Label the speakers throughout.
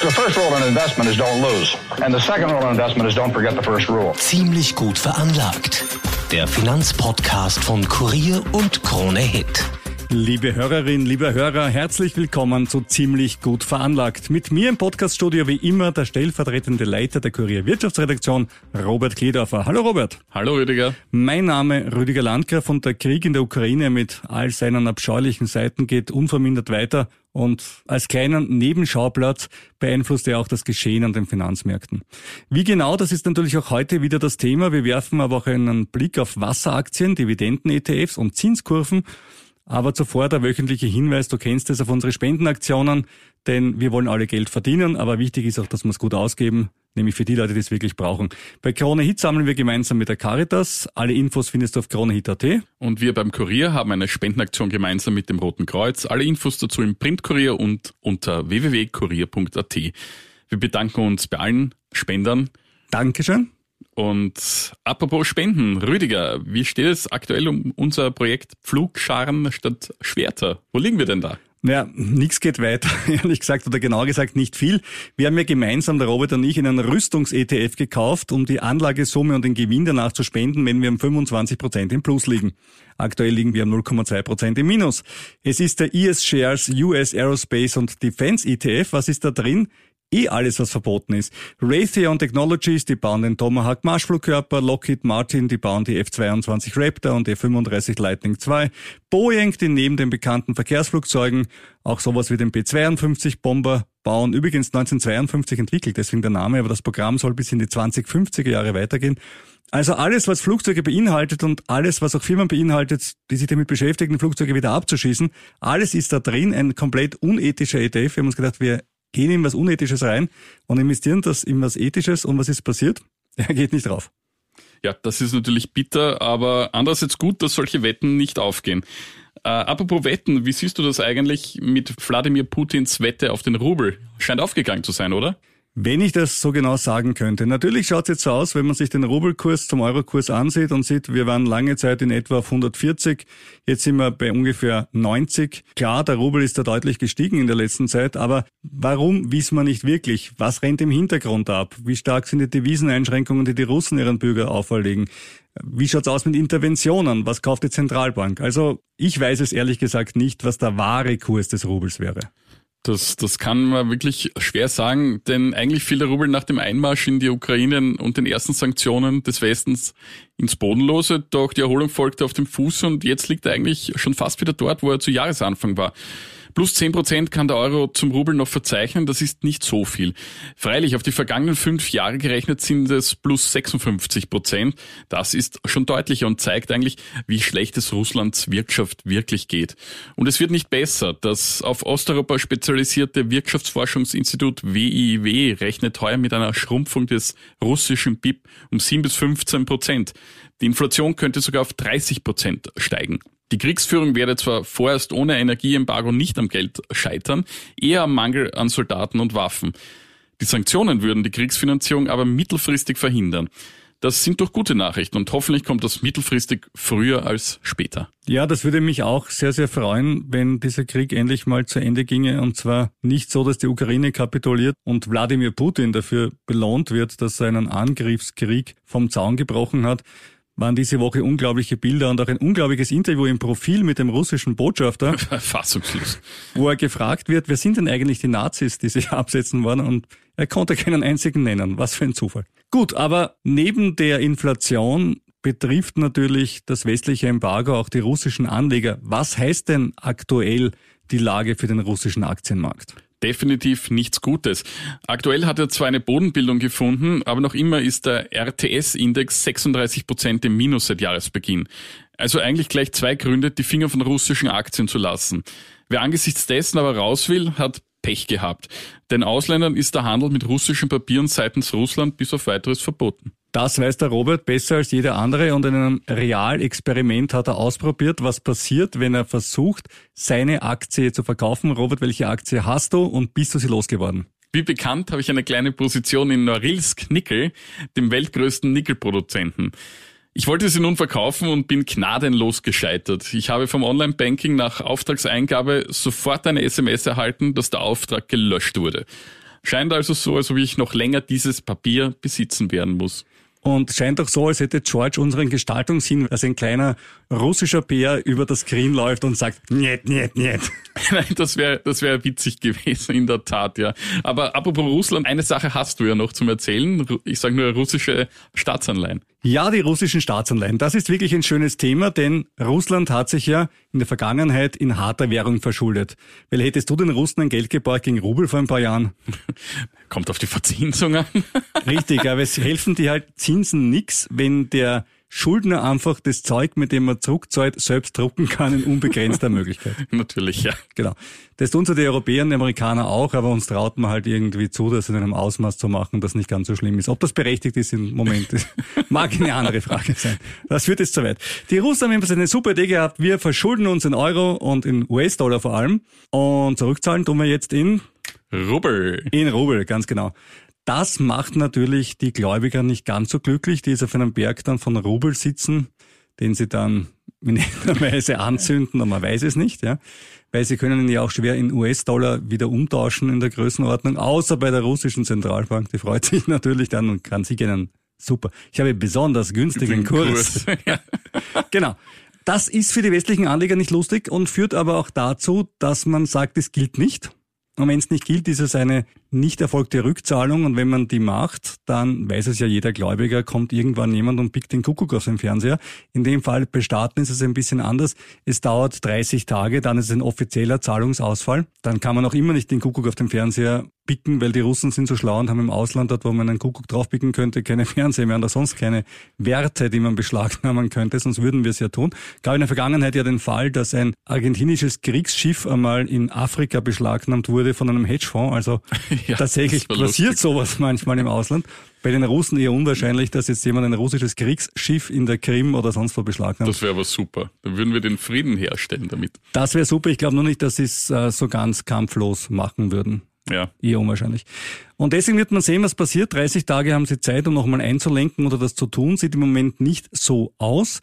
Speaker 1: The first rule in investment is don't lose. And the second rule in investment is don't forget the first rule.
Speaker 2: Ziemlich gut veranlagt. Der Finanzpodcast von Kurier und Krone Hit.
Speaker 3: Liebe Hörerinnen, liebe Hörer, herzlich willkommen zu Ziemlich gut veranlagt. Mit mir im Podcaststudio wie immer der stellvertretende Leiter der Kurier Wirtschaftsredaktion, Robert Kledorfer. Hallo Robert.
Speaker 4: Hallo Rüdiger.
Speaker 3: Mein Name Rüdiger Landgraf und der Krieg in der Ukraine mit all seinen abscheulichen Seiten geht unvermindert weiter und als kleinen Nebenschauplatz beeinflusst er auch das Geschehen an den Finanzmärkten. Wie genau, das ist natürlich auch heute wieder das Thema. Wir werfen aber auch einen Blick auf Wasseraktien, Dividenden-ETFs und Zinskurven aber zuvor der wöchentliche Hinweis, du kennst es auf unsere Spendenaktionen, denn wir wollen alle Geld verdienen, aber wichtig ist auch, dass wir es gut ausgeben, nämlich für die Leute, die es wirklich brauchen. Bei Krone Hit sammeln wir gemeinsam mit der Caritas. Alle Infos findest du auf kronehit.at.
Speaker 4: Und wir beim Kurier haben eine Spendenaktion gemeinsam mit dem Roten Kreuz. Alle Infos dazu im Printkurier und unter www.kurier.at. Wir bedanken uns bei allen Spendern.
Speaker 3: Dankeschön.
Speaker 4: Und apropos Spenden, Rüdiger, wie steht es aktuell um unser Projekt Pflugscharen statt Schwerter? Wo liegen wir denn da?
Speaker 3: Naja, nichts geht weiter, ehrlich gesagt, oder genau gesagt nicht viel. Wir haben ja gemeinsam, der Robert und ich, einen Rüstungs-ETF gekauft, um die Anlagesumme und den Gewinn danach zu spenden, wenn wir um 25 Prozent im Plus liegen. Aktuell liegen wir um 0,2 Prozent im Minus. Es ist der ES Shares US Aerospace und Defense ETF. Was ist da drin? Eh alles, was verboten ist. Raytheon Technologies, die bauen den Tomahawk Marschflugkörper, Lockheed Martin, die bauen die F-22 Raptor und die F-35 Lightning II, Boeing, die neben den bekannten Verkehrsflugzeugen auch sowas wie den B-52 Bomber bauen. Übrigens 1952 entwickelt, deswegen der Name, aber das Programm soll bis in die 2050er Jahre weitergehen. Also alles, was Flugzeuge beinhaltet und alles, was auch Firmen beinhaltet, die sich damit beschäftigen, Flugzeuge wieder abzuschießen, alles ist da drin, ein komplett unethischer ETF. Wir haben uns gedacht, wir gehen in was Unethisches rein und investieren das in was Ethisches und was ist passiert? Er geht nicht drauf.
Speaker 4: Ja, das ist natürlich bitter, aber andererseits gut, dass solche Wetten nicht aufgehen. Äh, apropos Wetten, wie siehst du das eigentlich mit Wladimir Putins Wette auf den Rubel? Scheint aufgegangen zu sein, oder?
Speaker 3: Wenn ich das so genau sagen könnte. Natürlich schaut es jetzt so aus, wenn man sich den Rubelkurs zum Eurokurs ansieht und sieht, wir waren lange Zeit in etwa auf 140, jetzt sind wir bei ungefähr 90. Klar, der Rubel ist da deutlich gestiegen in der letzten Zeit, aber warum wissen wir nicht wirklich? Was rennt im Hintergrund ab? Wie stark sind die Deviseneinschränkungen, die die Russen ihren Bürger auferlegen? Wie schaut's aus mit Interventionen? Was kauft die Zentralbank? Also ich weiß es ehrlich gesagt nicht, was der wahre Kurs des Rubels wäre.
Speaker 4: Das, das kann man wirklich schwer sagen, denn eigentlich fiel der Rubel nach dem Einmarsch in die Ukraine und den ersten Sanktionen des Westens ins Bodenlose, doch die Erholung folgte auf dem Fuß und jetzt liegt er eigentlich schon fast wieder dort, wo er zu Jahresanfang war. Plus 10 Prozent kann der Euro zum Rubel noch verzeichnen, das ist nicht so viel. Freilich, auf die vergangenen fünf Jahre gerechnet sind es plus 56 Prozent. Das ist schon deutlicher und zeigt eigentlich, wie schlecht es Russlands Wirtschaft wirklich geht. Und es wird nicht besser. Das auf Osteuropa spezialisierte Wirtschaftsforschungsinstitut WIW rechnet heuer mit einer Schrumpfung des russischen BIP um 7 bis 15 Prozent. Die Inflation könnte sogar auf 30 Prozent steigen. Die Kriegsführung werde zwar vorerst ohne Energieembargo nicht am Geld scheitern, eher am Mangel an Soldaten und Waffen. Die Sanktionen würden die Kriegsfinanzierung aber mittelfristig verhindern. Das sind doch gute Nachrichten und hoffentlich kommt das mittelfristig früher als später.
Speaker 3: Ja, das würde mich auch sehr, sehr freuen, wenn dieser Krieg endlich mal zu Ende ginge und zwar nicht so, dass die Ukraine kapituliert und Wladimir Putin dafür belohnt wird, dass er einen Angriffskrieg vom Zaun gebrochen hat, waren diese Woche unglaubliche Bilder und auch ein unglaubliches Interview im Profil mit dem russischen Botschafter.
Speaker 4: Fassungslos.
Speaker 3: Wo er gefragt wird, wer sind denn eigentlich die Nazis, die sich absetzen wollen und er konnte keinen einzigen nennen. Was für ein Zufall. Gut, aber neben der Inflation betrifft natürlich das westliche Embargo auch die russischen Anleger. Was heißt denn aktuell die Lage für den russischen Aktienmarkt?
Speaker 4: Definitiv nichts Gutes. Aktuell hat er zwar eine Bodenbildung gefunden, aber noch immer ist der RTS-Index 36 Prozent im Minus seit Jahresbeginn. Also eigentlich gleich zwei Gründe, die Finger von russischen Aktien zu lassen. Wer angesichts dessen aber raus will, hat Pech gehabt. Den Ausländern ist der Handel mit russischen Papieren seitens Russland bis auf weiteres verboten.
Speaker 3: Das weiß der Robert besser als jeder andere und in einem Realexperiment hat er ausprobiert, was passiert, wenn er versucht, seine Aktie zu verkaufen. Robert, welche Aktie hast du und bist du sie losgeworden?
Speaker 4: Wie bekannt habe ich eine kleine Position in Norilsk Nickel, dem weltgrößten Nickelproduzenten. Ich wollte sie nun verkaufen und bin gnadenlos gescheitert. Ich habe vom Online-Banking nach Auftragseingabe sofort eine SMS erhalten, dass der Auftrag gelöscht wurde. Scheint also so, als ob ich noch länger dieses Papier besitzen werden muss.
Speaker 3: Und scheint auch so, als hätte George unseren Gestaltungssinn, als ein kleiner russischer Bär über das Screen läuft und sagt, niet, niet, niet.
Speaker 4: Nein, das wäre das wäre witzig gewesen, in der Tat, ja. Aber apropos Russland, eine Sache hast du ja noch zum Erzählen. Ich sage nur russische Staatsanleihen.
Speaker 3: Ja, die russischen Staatsanleihen. Das ist wirklich ein schönes Thema, denn Russland hat sich ja in der Vergangenheit in harter Währung verschuldet. Weil hättest du den Russen ein Geld geborgt gegen Rubel vor ein paar Jahren?
Speaker 4: Kommt auf die Verzinsung an.
Speaker 3: Richtig, aber es helfen dir halt Zinsen nix, wenn der Schuldner einfach das Zeug, mit dem man zurückzahlt, selbst drucken kann in unbegrenzter Möglichkeit.
Speaker 4: Natürlich, ja.
Speaker 3: Genau. Das tun so die Europäer und die Amerikaner auch, aber uns traut man halt irgendwie zu, das in einem Ausmaß zu machen, das nicht ganz so schlimm ist. Ob das berechtigt ist im Moment, mag eine andere Frage sein. Das führt jetzt zu weit. Die Russen haben eine super Idee gehabt. Wir verschulden uns in Euro und in US-Dollar vor allem und zurückzahlen tun wir jetzt in
Speaker 4: Rubel.
Speaker 3: In Rubel, ganz genau. Das macht natürlich die Gläubiger nicht ganz so glücklich, die jetzt auf einem Berg dann von Rubel sitzen, den sie dann in irgendeiner Weise anzünden, aber man weiß es nicht, ja. Weil sie können ihn ja auch schwer in US-Dollar wieder umtauschen in der Größenordnung, außer bei der russischen Zentralbank. Die freut sich natürlich dann und kann sich einen super. Ich habe besonders günstigen Kurs. Kurs. genau. Das ist für die westlichen Anleger nicht lustig und führt aber auch dazu, dass man sagt, es gilt nicht. Und wenn es nicht gilt, ist es eine nicht erfolgte Rückzahlung. Und wenn man die macht, dann weiß es ja jeder Gläubiger, kommt irgendwann jemand und pickt den Kuckuck aus dem Fernseher. In dem Fall bei Staaten ist es ein bisschen anders. Es dauert 30 Tage, dann ist es ein offizieller Zahlungsausfall. Dann kann man auch immer nicht den Kuckuck auf dem Fernseher picken, weil die Russen sind so schlau und haben im Ausland dort, wo man einen Kuckuck draufpicken könnte, keine Fernseher mehr oder sonst keine Werte, die man beschlagnahmen könnte, sonst würden wir es ja tun. Gab in der Vergangenheit ja den Fall, dass ein argentinisches Kriegsschiff einmal in Afrika beschlagnahmt wurde von einem Hedgefonds. Also ja, tatsächlich passiert lustig. sowas manchmal im Ausland. Bei den Russen eher unwahrscheinlich, dass jetzt jemand ein russisches Kriegsschiff in der Krim oder sonst wo beschlagnahmt.
Speaker 4: Das wäre aber super. Dann würden wir den Frieden herstellen damit.
Speaker 3: Das wäre super. Ich glaube nur nicht, dass sie es äh, so ganz kampflos machen würden.
Speaker 4: Ja.
Speaker 3: Eher unwahrscheinlich. Und deswegen wird man sehen, was passiert. 30 Tage haben sie Zeit, um nochmal einzulenken oder das zu tun. Sieht im Moment nicht so aus.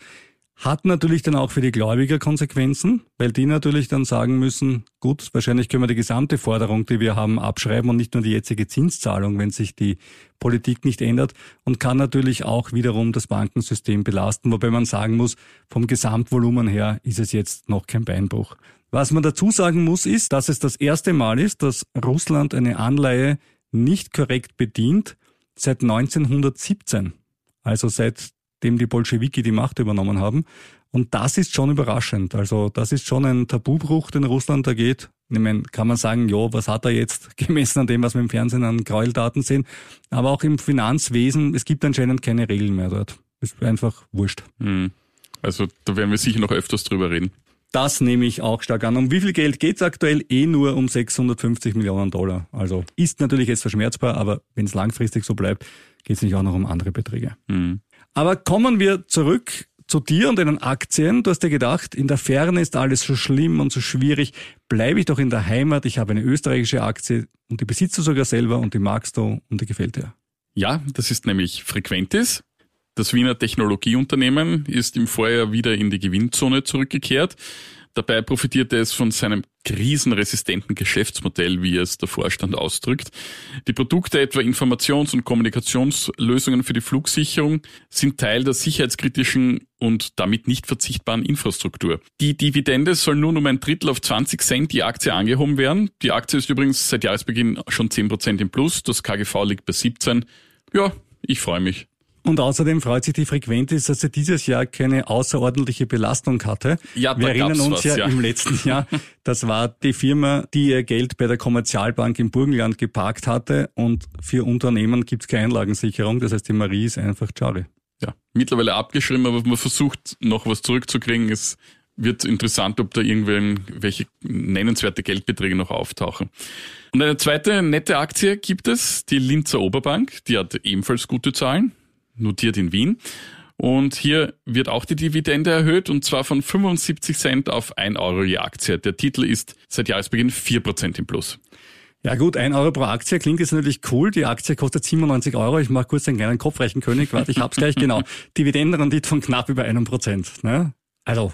Speaker 3: Hat natürlich dann auch für die Gläubiger Konsequenzen, weil die natürlich dann sagen müssen, gut, wahrscheinlich können wir die gesamte Forderung, die wir haben, abschreiben und nicht nur die jetzige Zinszahlung, wenn sich die Politik nicht ändert und kann natürlich auch wiederum das Bankensystem belasten, wobei man sagen muss, vom Gesamtvolumen her ist es jetzt noch kein Beinbruch. Was man dazu sagen muss, ist, dass es das erste Mal ist, dass Russland eine Anleihe nicht korrekt bedient seit 1917. Also seit dem die Bolschewiki die Macht übernommen haben. Und das ist schon überraschend. Also das ist schon ein Tabubruch, den Russland da geht. Ich meine, kann man sagen, ja, was hat er jetzt gemessen an dem, was wir im Fernsehen an Gräueldaten sehen? Aber auch im Finanzwesen, es gibt anscheinend keine Regeln mehr dort. Ist einfach wurscht.
Speaker 4: Hm. Also da werden wir sicher noch öfters drüber reden.
Speaker 3: Das nehme ich auch stark an. Um wie viel Geld geht es aktuell? Eh nur um 650 Millionen Dollar. Also ist natürlich jetzt verschmerzbar, aber wenn es langfristig so bleibt, geht es nicht auch noch um andere Beträge.
Speaker 4: Mhm.
Speaker 3: Aber kommen wir zurück zu dir und deinen Aktien. Du hast dir gedacht, in der Ferne ist alles so schlimm und so schwierig. Bleibe ich doch in der Heimat. Ich habe eine österreichische Aktie und die besitzt du sogar selber und die magst du und die gefällt dir.
Speaker 4: Ja, das ist nämlich Frequentis. Das Wiener Technologieunternehmen ist im Vorjahr wieder in die Gewinnzone zurückgekehrt. Dabei profitierte es von seinem krisenresistenten Geschäftsmodell, wie es der Vorstand ausdrückt. Die Produkte, etwa Informations- und Kommunikationslösungen für die Flugsicherung, sind Teil der sicherheitskritischen und damit nicht verzichtbaren Infrastruktur. Die Dividende soll nun um ein Drittel auf 20 Cent die Aktie angehoben werden. Die Aktie ist übrigens seit Jahresbeginn schon 10 Prozent im Plus. Das KGV liegt bei 17. Ja, ich freue mich.
Speaker 3: Und außerdem freut sich die Frequentis, dass sie dieses Jahr keine außerordentliche Belastung hatte.
Speaker 4: Ja,
Speaker 3: Wir erinnern uns
Speaker 4: was,
Speaker 3: ja,
Speaker 4: ja,
Speaker 3: im letzten Jahr, das war die Firma, die ihr Geld bei der Kommerzialbank im Burgenland geparkt hatte und für Unternehmen gibt es keine Einlagensicherung. Das heißt, die Marie ist einfach schade.
Speaker 4: Ja, mittlerweile abgeschrieben, aber man versucht noch was zurückzukriegen. Es wird interessant, ob da irgendwelche nennenswerte Geldbeträge noch auftauchen. Und eine zweite nette Aktie gibt es, die Linzer Oberbank, die hat ebenfalls gute Zahlen, notiert in Wien. Und hier wird auch die Dividende erhöht und zwar von 75 Cent auf 1 Euro je Aktie. Der Titel ist seit Jahresbeginn 4% im Plus.
Speaker 3: Ja gut, ein Euro pro Aktie klingt jetzt natürlich cool. Die Aktie kostet 97 Euro. Ich mache kurz einen kleinen Kopfrechenkönig. Warte, ich hab's gleich genau. Dividendenrendite von knapp über einem Prozent. Ne? Also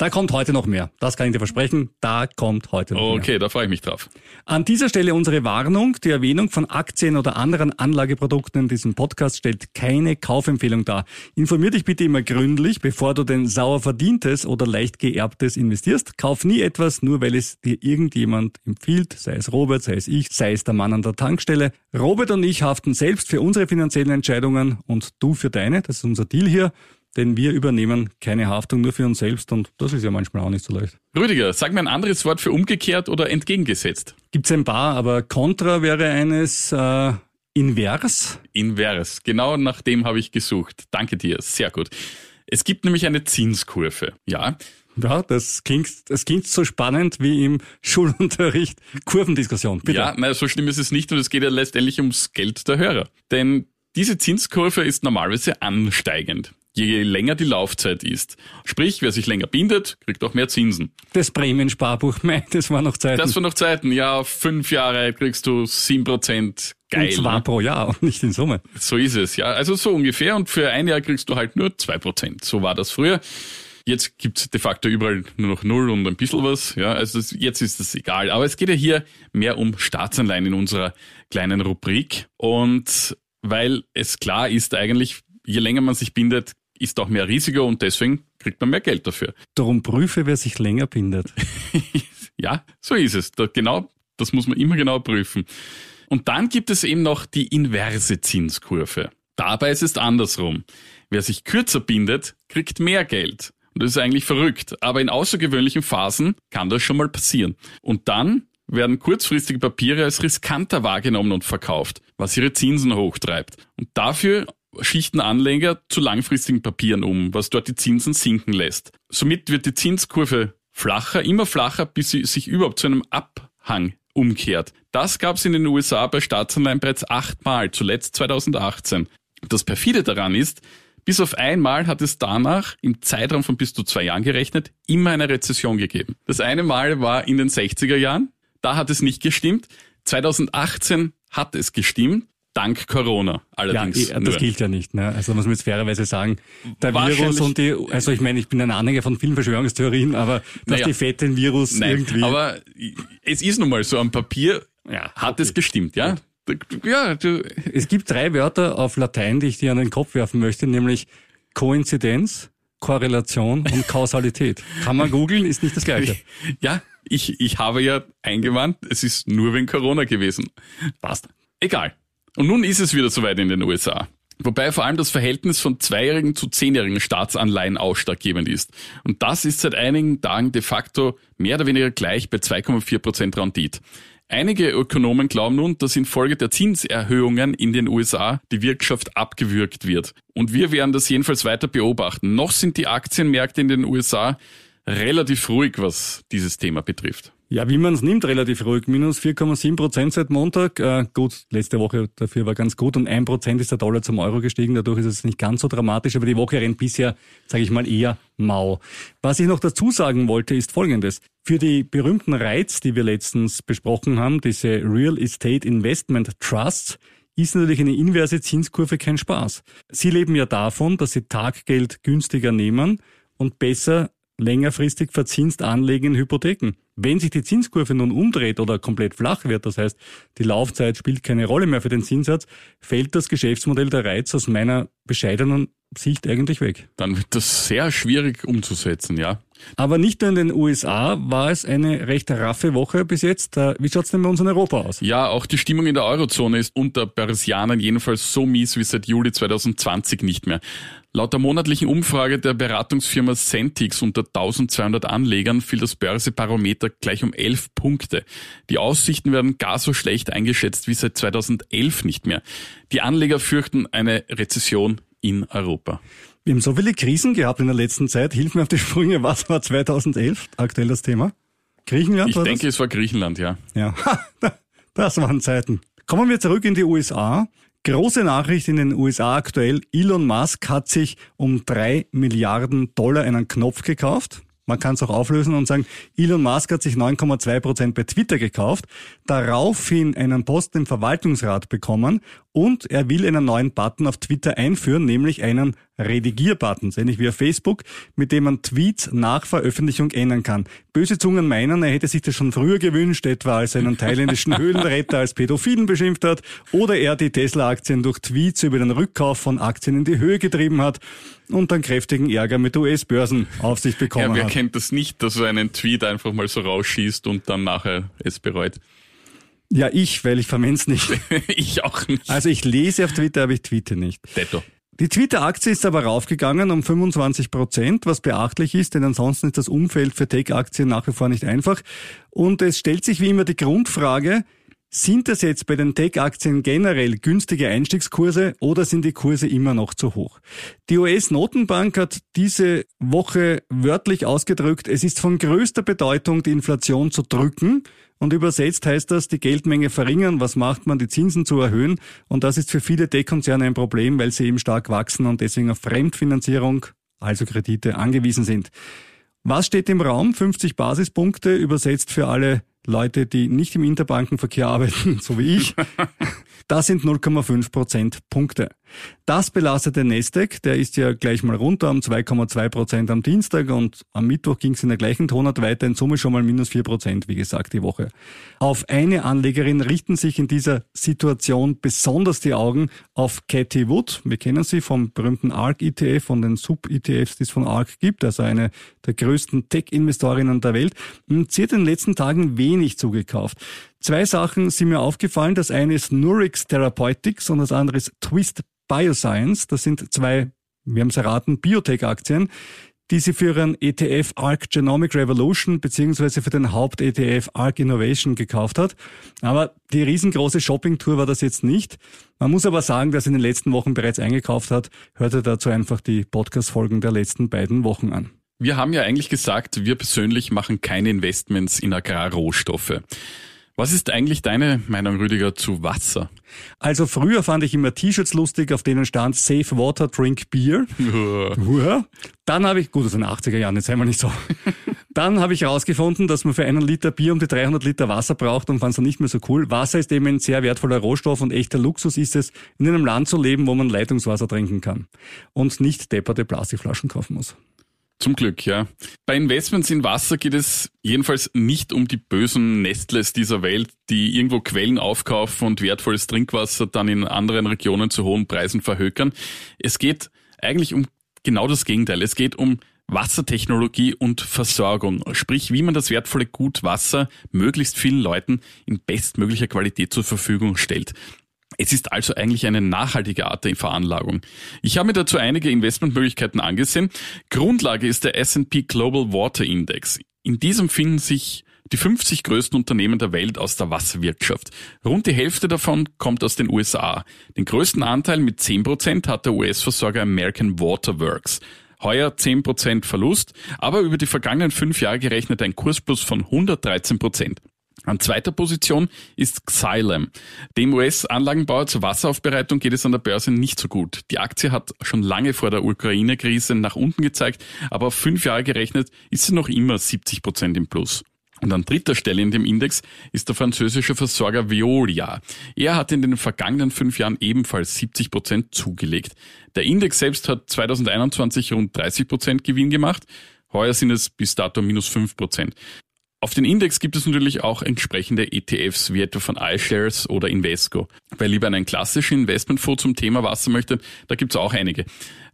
Speaker 3: da kommt heute noch mehr. Das kann ich dir versprechen. Da kommt heute noch
Speaker 4: okay,
Speaker 3: mehr.
Speaker 4: Okay, da freue ich mich drauf.
Speaker 3: An dieser Stelle unsere Warnung. Die Erwähnung von Aktien oder anderen Anlageprodukten in diesem Podcast stellt keine Kaufempfehlung dar. Informier dich bitte immer gründlich, bevor du denn sauer verdientes oder leicht geerbtes investierst. Kauf nie etwas, nur weil es dir irgendjemand empfiehlt, sei es Robert, sei es ich, sei es der Mann an der Tankstelle. Robert und ich haften selbst für unsere finanziellen Entscheidungen und du für deine. Das ist unser Deal hier denn wir übernehmen keine Haftung nur für uns selbst und das ist ja manchmal auch nicht so leicht.
Speaker 4: Rüdiger, sag mir ein anderes Wort für umgekehrt oder entgegengesetzt.
Speaker 3: Gibt's ein paar, aber Contra wäre eines äh, invers.
Speaker 4: Invers, genau nach dem habe ich gesucht. Danke dir, sehr gut. Es gibt nämlich eine Zinskurve, ja.
Speaker 3: Ja, das klingt, das klingt so spannend wie im Schulunterricht. Kurvendiskussion,
Speaker 4: bitte. Ja, naja, so schlimm ist es nicht und es geht ja letztendlich ums Geld der Hörer. Denn diese Zinskurve ist normalerweise ansteigend je länger die Laufzeit ist. Sprich, wer sich länger bindet, kriegt auch mehr Zinsen.
Speaker 3: Das Prämiensparbuch, mei, das war noch Zeiten.
Speaker 4: Das war noch Zeiten, ja, fünf Jahre kriegst du sieben Prozent. Geil.
Speaker 3: Und zwar pro Jahr und nicht in Summe.
Speaker 4: So ist es, ja. Also so ungefähr und für ein Jahr kriegst du halt nur zwei Prozent. So war das früher. Jetzt gibt's de facto überall nur noch null und ein bisschen was. Ja, also jetzt ist das egal. Aber es geht ja hier mehr um Staatsanleihen in unserer kleinen Rubrik. Und weil es klar ist eigentlich, je länger man sich bindet, ist auch mehr Risiko und deswegen kriegt man mehr Geld dafür.
Speaker 3: Darum prüfe, wer sich länger bindet.
Speaker 4: ja, so ist es. Da, genau, das muss man immer genau prüfen. Und dann gibt es eben noch die inverse Zinskurve. Dabei ist es andersrum. Wer sich kürzer bindet, kriegt mehr Geld. Und das ist eigentlich verrückt. Aber in außergewöhnlichen Phasen kann das schon mal passieren. Und dann werden kurzfristige Papiere als riskanter wahrgenommen und verkauft, was ihre Zinsen hochtreibt. Und dafür schichten Anleger zu langfristigen Papieren um, was dort die Zinsen sinken lässt. Somit wird die Zinskurve flacher, immer flacher, bis sie sich überhaupt zu einem Abhang umkehrt. Das gab es in den USA bei Staatsanleihen bereits achtmal, zuletzt 2018. Das perfide daran ist, bis auf einmal hat es danach im Zeitraum von bis zu zwei Jahren gerechnet immer eine Rezession gegeben. Das eine Mal war in den 60er Jahren, da hat es nicht gestimmt. 2018 hat es gestimmt Dank Corona allerdings.
Speaker 3: Ja, das gilt ja nicht. Ne? Also muss man jetzt fairerweise sagen, der Virus und die, also ich meine, ich bin ein Anhänger von vielen Verschwörungstheorien, aber dass naja, die Fette ein Virus nein, irgendwie.
Speaker 4: Aber es ist nun mal so, am Papier ja, hat okay. es gestimmt, ja?
Speaker 3: Ja, du. Es gibt drei Wörter auf Latein, die ich dir an den Kopf werfen möchte, nämlich Koinzidenz, Korrelation und Kausalität. Kann man googeln, ist nicht das Gleiche.
Speaker 4: Ja, ich, ich habe ja eingewandt, es ist nur wegen Corona gewesen. Passt. Egal. Und nun ist es wieder soweit in den USA. Wobei vor allem das Verhältnis von zweijährigen zu zehnjährigen Staatsanleihen ausschlaggebend ist. Und das ist seit einigen Tagen de facto mehr oder weniger gleich bei 2,4 Prozent Rendite. Einige Ökonomen glauben nun, dass infolge der Zinserhöhungen in den USA die Wirtschaft abgewürgt wird. Und wir werden das jedenfalls weiter beobachten. Noch sind die Aktienmärkte in den USA relativ ruhig, was dieses Thema betrifft.
Speaker 3: Ja, wie man es nimmt, relativ ruhig. Minus 4,7 Prozent seit Montag. Äh, gut, letzte Woche dafür war ganz gut und ein Prozent ist der Dollar zum Euro gestiegen. Dadurch ist es nicht ganz so dramatisch, aber die Woche rennt bisher, sage ich mal, eher mau. Was ich noch dazu sagen wollte, ist Folgendes. Für die berühmten Reiz, die wir letztens besprochen haben, diese Real Estate Investment Trusts, ist natürlich eine inverse Zinskurve kein Spaß. Sie leben ja davon, dass sie Taggeld günstiger nehmen und besser längerfristig verzinst anlegen in Hypotheken. Wenn sich die Zinskurve nun umdreht oder komplett flach wird, das heißt, die Laufzeit spielt keine Rolle mehr für den Zinssatz, fällt das Geschäftsmodell der Reiz aus meiner bescheidenen Sicht eigentlich weg.
Speaker 4: Dann wird das sehr schwierig umzusetzen, ja.
Speaker 3: Aber nicht nur in den USA war es eine recht raffe Woche bis jetzt. Äh, wie schaut's denn bei uns in Europa aus?
Speaker 4: Ja, auch die Stimmung in der Eurozone ist unter Börsianern jedenfalls so mies wie seit Juli 2020 nicht mehr. Laut der monatlichen Umfrage der Beratungsfirma Centix unter 1200 Anlegern fiel das Börsebarometer gleich um 11 Punkte. Die Aussichten werden gar so schlecht eingeschätzt wie seit 2011 nicht mehr. Die Anleger fürchten eine Rezession in Europa.
Speaker 3: Wir haben so viele Krisen gehabt in der letzten Zeit. Hilf mir auf die Sprünge. Was war 2011 aktuell das Thema? Griechenland?
Speaker 4: Ich
Speaker 3: war
Speaker 4: denke,
Speaker 3: das?
Speaker 4: es war Griechenland, ja.
Speaker 3: Ja, das waren Zeiten. Kommen wir zurück in die USA. Große Nachricht in den USA aktuell. Elon Musk hat sich um drei Milliarden Dollar einen Knopf gekauft. Man kann es auch auflösen und sagen, Elon Musk hat sich 9,2 Prozent bei Twitter gekauft, daraufhin einen Posten im Verwaltungsrat bekommen und er will einen neuen Button auf Twitter einführen, nämlich einen Redigierbutton, ähnlich wie auf Facebook, mit dem man Tweets nach Veröffentlichung ändern kann. Böse Zungen meinen, er hätte sich das schon früher gewünscht, etwa als er einen thailändischen Höhlenretter als Pädophilen beschimpft hat oder er die Tesla-Aktien durch Tweets über den Rückkauf von Aktien in die Höhe getrieben hat und dann kräftigen Ärger mit US-Börsen auf sich bekommen
Speaker 4: Ja, wer
Speaker 3: hat.
Speaker 4: kennt das nicht, dass er einen Tweet einfach mal so rausschießt und dann nachher es bereut?
Speaker 3: Ja, ich, weil ich vermenn's nicht.
Speaker 4: ich auch nicht.
Speaker 3: Also ich lese auf Twitter, aber ich tweete nicht.
Speaker 4: Detto.
Speaker 3: Die Twitter-Aktie ist aber raufgegangen um 25 Prozent, was beachtlich ist, denn ansonsten ist das Umfeld für Tech-Aktien nach wie vor nicht einfach. Und es stellt sich wie immer die Grundfrage, sind das jetzt bei den Tech-Aktien generell günstige Einstiegskurse oder sind die Kurse immer noch zu hoch? Die US-Notenbank hat diese Woche wörtlich ausgedrückt, es ist von größter Bedeutung, die Inflation zu drücken. Und übersetzt heißt das, die Geldmenge verringern. Was macht man? Die Zinsen zu erhöhen. Und das ist für viele Tech-Konzerne ein Problem, weil sie eben stark wachsen und deswegen auf Fremdfinanzierung, also Kredite, angewiesen sind. Was steht im Raum? 50 Basispunkte, übersetzt für alle Leute, die nicht im Interbankenverkehr arbeiten, so wie ich. Das sind 0,5 Prozentpunkte. Das belastet den Nasdaq, der ist ja gleich mal runter um 2,2 Prozent am Dienstag und am Mittwoch ging es in der gleichen Tonart weiter, in Summe schon mal minus 4 Prozent, wie gesagt, die Woche. Auf eine Anlegerin richten sich in dieser Situation besonders die Augen auf Cathy Wood. Wir kennen sie vom berühmten ARK-ETF, von den Sub-ETFs, die es von ARK gibt, also eine der größten Tech-Investorinnen der Welt. Und sie hat in den letzten Tagen wenig zugekauft. Zwei Sachen sind mir aufgefallen. Das eine ist Nurix Therapeutics und das andere ist Twist Bioscience. Das sind zwei, wir haben es erraten, Biotech-Aktien, die sie für ihren ETF ARC Genomic Revolution beziehungsweise für den Haupt-ETF ARC Innovation gekauft hat. Aber die riesengroße Shopping-Tour war das jetzt nicht. Man muss aber sagen, dass in den letzten Wochen bereits eingekauft hat. Hörte dazu einfach die Podcast-Folgen der letzten beiden Wochen an.
Speaker 4: Wir haben ja eigentlich gesagt, wir persönlich machen keine Investments in Agrarrohstoffe. Was ist eigentlich deine Meinung, Rüdiger, zu Wasser?
Speaker 3: Also früher fand ich immer T-Shirts lustig, auf denen stand Safe Water, Drink Beer. Dann habe ich, gut, das sind 80er Jahren, jetzt wir nicht so. Dann habe ich herausgefunden, dass man für einen Liter Bier um die 300 Liter Wasser braucht und fand es dann nicht mehr so cool. Wasser ist eben ein sehr wertvoller Rohstoff und echter Luxus ist es, in einem Land zu leben, wo man Leitungswasser trinken kann und nicht depperte Plastikflaschen kaufen muss.
Speaker 4: Zum Glück, ja. Bei Investments in Wasser geht es jedenfalls nicht um die bösen Nestles dieser Welt, die irgendwo Quellen aufkaufen und wertvolles Trinkwasser dann in anderen Regionen zu hohen Preisen verhökern. Es geht eigentlich um genau das Gegenteil. Es geht um Wassertechnologie und Versorgung, sprich wie man das wertvolle Gut Wasser möglichst vielen Leuten in bestmöglicher Qualität zur Verfügung stellt. Es ist also eigentlich eine nachhaltige Art der Veranlagung. Ich habe mir dazu einige Investmentmöglichkeiten angesehen. Grundlage ist der S&P Global Water Index. In diesem finden sich die 50 größten Unternehmen der Welt aus der Wasserwirtschaft. Rund die Hälfte davon kommt aus den USA. Den größten Anteil mit 10% hat der US-Versorger American Water Works. Heuer 10% Verlust, aber über die vergangenen fünf Jahre gerechnet ein Kursplus von 113%. An zweiter Position ist Xylem. Dem US-Anlagenbauer zur Wasseraufbereitung geht es an der Börse nicht so gut. Die Aktie hat schon lange vor der Ukraine-Krise nach unten gezeigt, aber auf fünf Jahre gerechnet ist sie noch immer 70 Prozent im Plus. Und an dritter Stelle in dem Index ist der französische Versorger Veolia. Er hat in den vergangenen fünf Jahren ebenfalls 70 Prozent zugelegt. Der Index selbst hat 2021 rund 30 Prozent Gewinn gemacht. Heuer sind es bis dato minus fünf Prozent. Auf den Index gibt es natürlich auch entsprechende ETFs, wie etwa von iShares oder Invesco. Wer lieber einen klassischen Investmentfonds zum Thema Wasser möchte, da gibt es auch einige.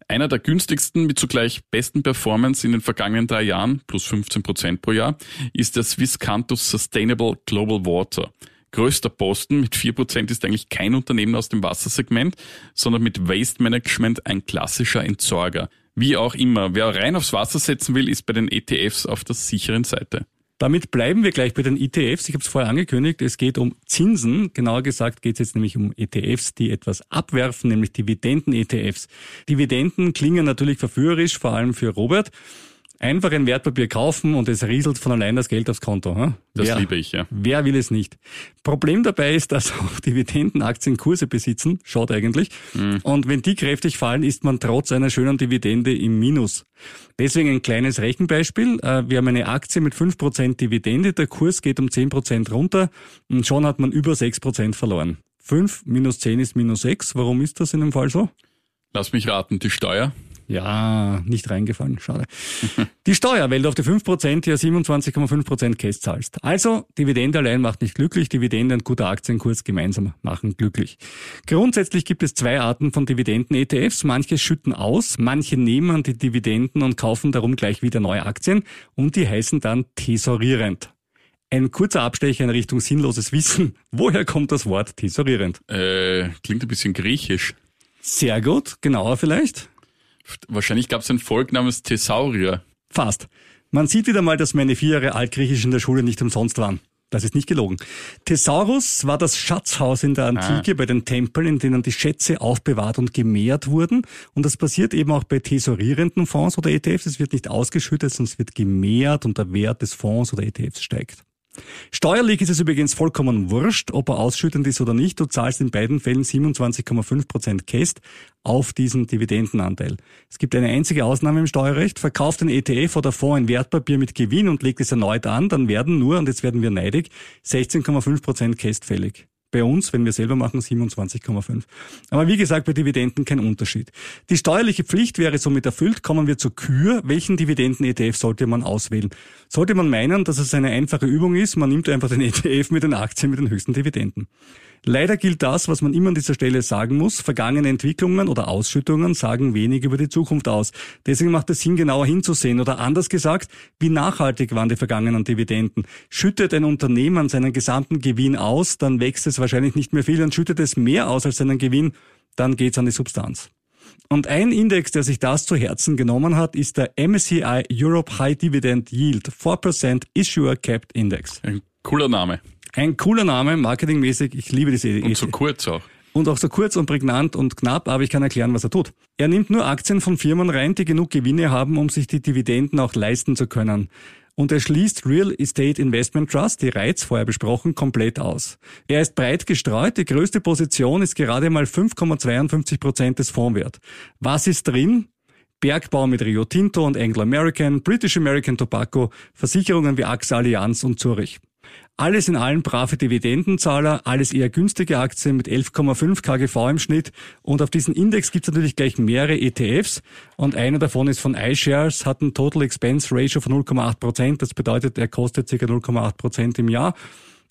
Speaker 4: Einer der günstigsten mit zugleich besten Performance in den vergangenen drei Jahren, plus 15 Prozent pro Jahr, ist der Swiss Cantus Sustainable Global Water. Größter Posten mit 4% ist eigentlich kein Unternehmen aus dem Wassersegment, sondern mit Waste Management ein klassischer Entsorger. Wie auch immer, wer rein aufs Wasser setzen will, ist bei den ETFs auf der sicheren Seite.
Speaker 3: Damit bleiben wir gleich bei den ETFs. Ich habe es vorher angekündigt, es geht um Zinsen. Genauer gesagt geht es jetzt nämlich um ETFs, die etwas abwerfen, nämlich Dividenden-ETFs. Dividenden klingen natürlich verführerisch, vor allem für Robert. Einfach ein Wertpapier kaufen und es rieselt von allein das Geld aufs Konto. Hm?
Speaker 4: Das
Speaker 3: wer,
Speaker 4: liebe ich, ja.
Speaker 3: Wer will es nicht? Problem dabei ist, dass auch Dividendenaktien Kurse besitzen. Schaut eigentlich. Mhm. Und wenn die kräftig fallen, ist man trotz einer schönen Dividende im Minus. Deswegen ein kleines Rechenbeispiel. Äh, wir haben eine Aktie mit 5% Dividende. Der Kurs geht um 10% runter und schon hat man über 6% verloren. 5 minus 10 ist minus 6. Warum ist das in dem Fall so?
Speaker 4: Lass mich raten, die Steuer.
Speaker 3: Ja, nicht reingefallen, schade. Die Steuer, weil du auf die 5% ja 27,5% Cash zahlst. Also, Dividende allein macht nicht glücklich, Dividende und guter Aktienkurs gemeinsam machen glücklich. Grundsätzlich gibt es zwei Arten von Dividenden-ETFs. Manche schütten aus, manche nehmen die Dividenden und kaufen darum gleich wieder neue Aktien und die heißen dann tesorierend. Ein kurzer Abstecher in Richtung sinnloses Wissen. Woher kommt das Wort tesorierend?
Speaker 4: Äh, klingt ein bisschen griechisch.
Speaker 3: Sehr gut, genauer vielleicht?
Speaker 4: Wahrscheinlich gab es ein Volk namens Thesaurier.
Speaker 3: Fast. Man sieht wieder mal, dass meine vier Jahre Altgriechisch in der Schule nicht umsonst waren. Das ist nicht gelogen. Thesaurus war das Schatzhaus in der Antike ah. bei den Tempeln, in denen die Schätze aufbewahrt und gemehrt wurden. Und das passiert eben auch bei tesorierenden Fonds oder ETFs. Es wird nicht ausgeschüttet, sondern es wird gemehrt und der Wert des Fonds oder ETFs steigt. Steuerlich ist es übrigens vollkommen wurscht, ob er ausschüttend ist oder nicht. Du zahlst in beiden Fällen 27,5% Käst auf diesen Dividendenanteil. Es gibt eine einzige Ausnahme im Steuerrecht. Verkauft ein ETF oder Fonds ein Wertpapier mit Gewinn und legt es erneut an, dann werden nur, und jetzt werden wir neidig, 16,5% Käst fällig. Bei uns, wenn wir selber machen, 27,5. Aber wie gesagt, bei Dividenden kein Unterschied. Die steuerliche Pflicht wäre somit erfüllt. Kommen wir zur Kür. Welchen Dividenden-ETF sollte man auswählen? Sollte man meinen, dass es eine einfache Übung ist, man nimmt einfach den ETF mit den Aktien mit den höchsten Dividenden. Leider gilt das, was man immer an dieser Stelle sagen muss. Vergangene Entwicklungen oder Ausschüttungen sagen wenig über die Zukunft aus. Deswegen macht es Sinn, genauer hinzusehen. Oder anders gesagt, wie nachhaltig waren die vergangenen Dividenden? Schüttet ein Unternehmen seinen gesamten Gewinn aus, dann wächst es wahrscheinlich nicht mehr viel. Und schüttet es mehr aus als seinen Gewinn, dann geht's an die Substanz. Und ein Index, der sich das zu Herzen genommen hat, ist der MSCI Europe High Dividend Yield 4% Issuer Capped Index.
Speaker 4: Ein cooler Name.
Speaker 3: Ein cooler Name, marketingmäßig. Ich liebe diese
Speaker 4: Idee. Und so kurz auch.
Speaker 3: Und auch so kurz und prägnant und knapp, aber ich kann erklären, was er tut. Er nimmt nur Aktien von Firmen rein, die genug Gewinne haben, um sich die Dividenden auch leisten zu können. Und er schließt Real Estate Investment Trust, die Reiz vorher besprochen, komplett aus. Er ist breit gestreut, die größte Position ist gerade mal 5,52 Prozent des Fondswert. Was ist drin? Bergbau mit Rio Tinto und Anglo American, British American Tobacco, Versicherungen wie AXA Allianz und Zurich. Alles in allem brave Dividendenzahler, alles eher günstige Aktien mit 11,5 KGV im Schnitt. Und auf diesen Index gibt es natürlich gleich mehrere ETFs. Und einer davon ist von iShares, hat ein Total Expense Ratio von 0,8 Prozent. Das bedeutet, er kostet ca. 0,8 Prozent im Jahr.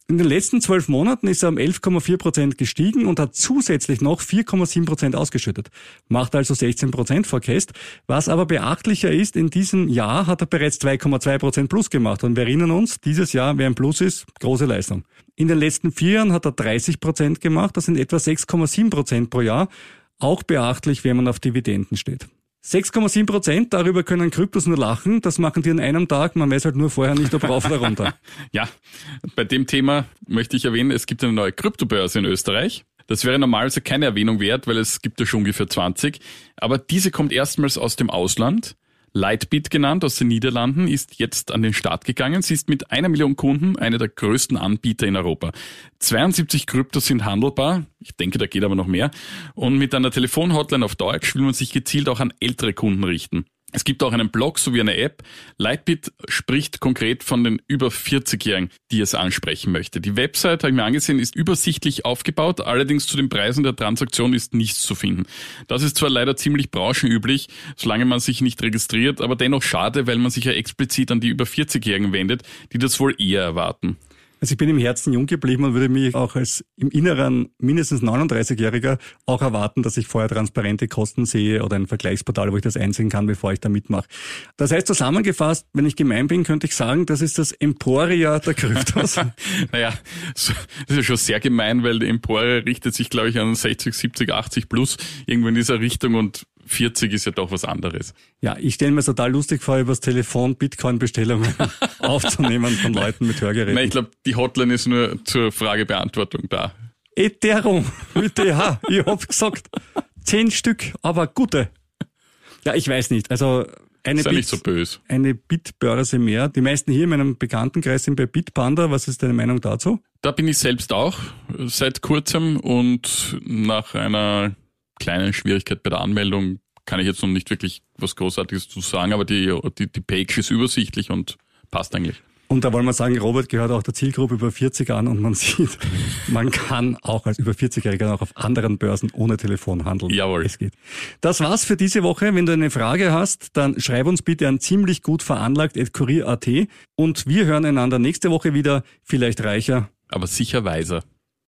Speaker 3: In den letzten zwölf Monaten ist er um 11,4 Prozent gestiegen und hat zusätzlich noch 4,7 Prozent ausgeschüttet. Macht also 16 Prozent Forecast. Was aber beachtlicher ist, in diesem Jahr hat er bereits 2,2 Prozent Plus gemacht. Und wir erinnern uns, dieses Jahr, wer ein Plus ist, große Leistung. In den letzten vier Jahren hat er 30 Prozent gemacht. Das sind etwa 6,7 Prozent pro Jahr. Auch beachtlich, wenn man auf Dividenden steht. 6,7 Prozent, darüber können Kryptos nur lachen. Das machen die an einem Tag. Man weiß halt nur vorher nicht, ob rauf oder runter.
Speaker 4: ja, bei dem Thema möchte ich erwähnen, es gibt eine neue Kryptobörse in Österreich. Das wäre normalerweise keine Erwähnung wert, weil es gibt ja schon ungefähr 20. Aber diese kommt erstmals aus dem Ausland. Lightbit genannt aus den Niederlanden, ist jetzt an den Start gegangen. Sie ist mit einer Million Kunden einer der größten Anbieter in Europa. 72 Kryptos sind handelbar. Ich denke, da geht aber noch mehr. Und mit einer Telefonhotline auf Deutsch will man sich gezielt auch an ältere Kunden richten. Es gibt auch einen Blog sowie eine App. Lightbit spricht konkret von den über 40-Jährigen, die es ansprechen möchte. Die Website, habe ich mir angesehen, ist übersichtlich aufgebaut, allerdings zu den Preisen der Transaktion ist nichts zu finden. Das ist zwar leider ziemlich branchenüblich, solange man sich nicht registriert, aber dennoch schade, weil man sich ja explizit an die über 40-Jährigen wendet, die das wohl eher erwarten.
Speaker 3: Also ich bin im Herzen jung geblieben und würde mich auch als im Inneren mindestens 39-Jähriger auch erwarten, dass ich vorher transparente Kosten sehe oder ein Vergleichsportal, wo ich das einsehen kann, bevor ich da mitmache. Das heißt zusammengefasst, wenn ich gemein bin, könnte ich sagen, das ist das Emporia der Kryptos.
Speaker 4: naja, das ist ja schon sehr gemein, weil die Emporia richtet sich, glaube ich, an 60, 70, 80 plus, irgendwo in dieser Richtung und 40 ist ja doch was anderes.
Speaker 3: Ja, ich stelle mir total lustig vor, übers Telefon Bitcoin-Bestellungen aufzunehmen von Leuten mit Hörgeräten.
Speaker 4: Nein, ich glaube, die Hotline ist nur zur Fragebeantwortung da.
Speaker 3: Ethereum mit TH. Ich hab gesagt, zehn Stück, aber gute. Ja, ich weiß nicht. Also eine,
Speaker 4: Sei
Speaker 3: Bit,
Speaker 4: nicht so böse.
Speaker 3: eine Bitbörse mehr. Die meisten hier in meinem Bekanntenkreis sind bei Bitpanda. Was ist deine Meinung dazu?
Speaker 4: Da bin ich selbst auch seit kurzem und nach einer kleinen Schwierigkeit bei der Anmeldung kann ich jetzt noch nicht wirklich was Großartiges zu sagen, aber die, die, die Page ist übersichtlich und passt eigentlich.
Speaker 3: Und da wollen wir sagen, Robert gehört auch der Zielgruppe über 40 an und man sieht, man kann auch als über 40-Jähriger auch auf anderen Börsen ohne Telefon handeln.
Speaker 4: Jawohl.
Speaker 3: Es geht. Das war's für diese Woche. Wenn du eine Frage hast, dann schreib uns bitte an ziemlich gut veranlagt kurier.at und wir hören einander nächste Woche wieder, vielleicht reicher.
Speaker 4: Aber sicher weiser.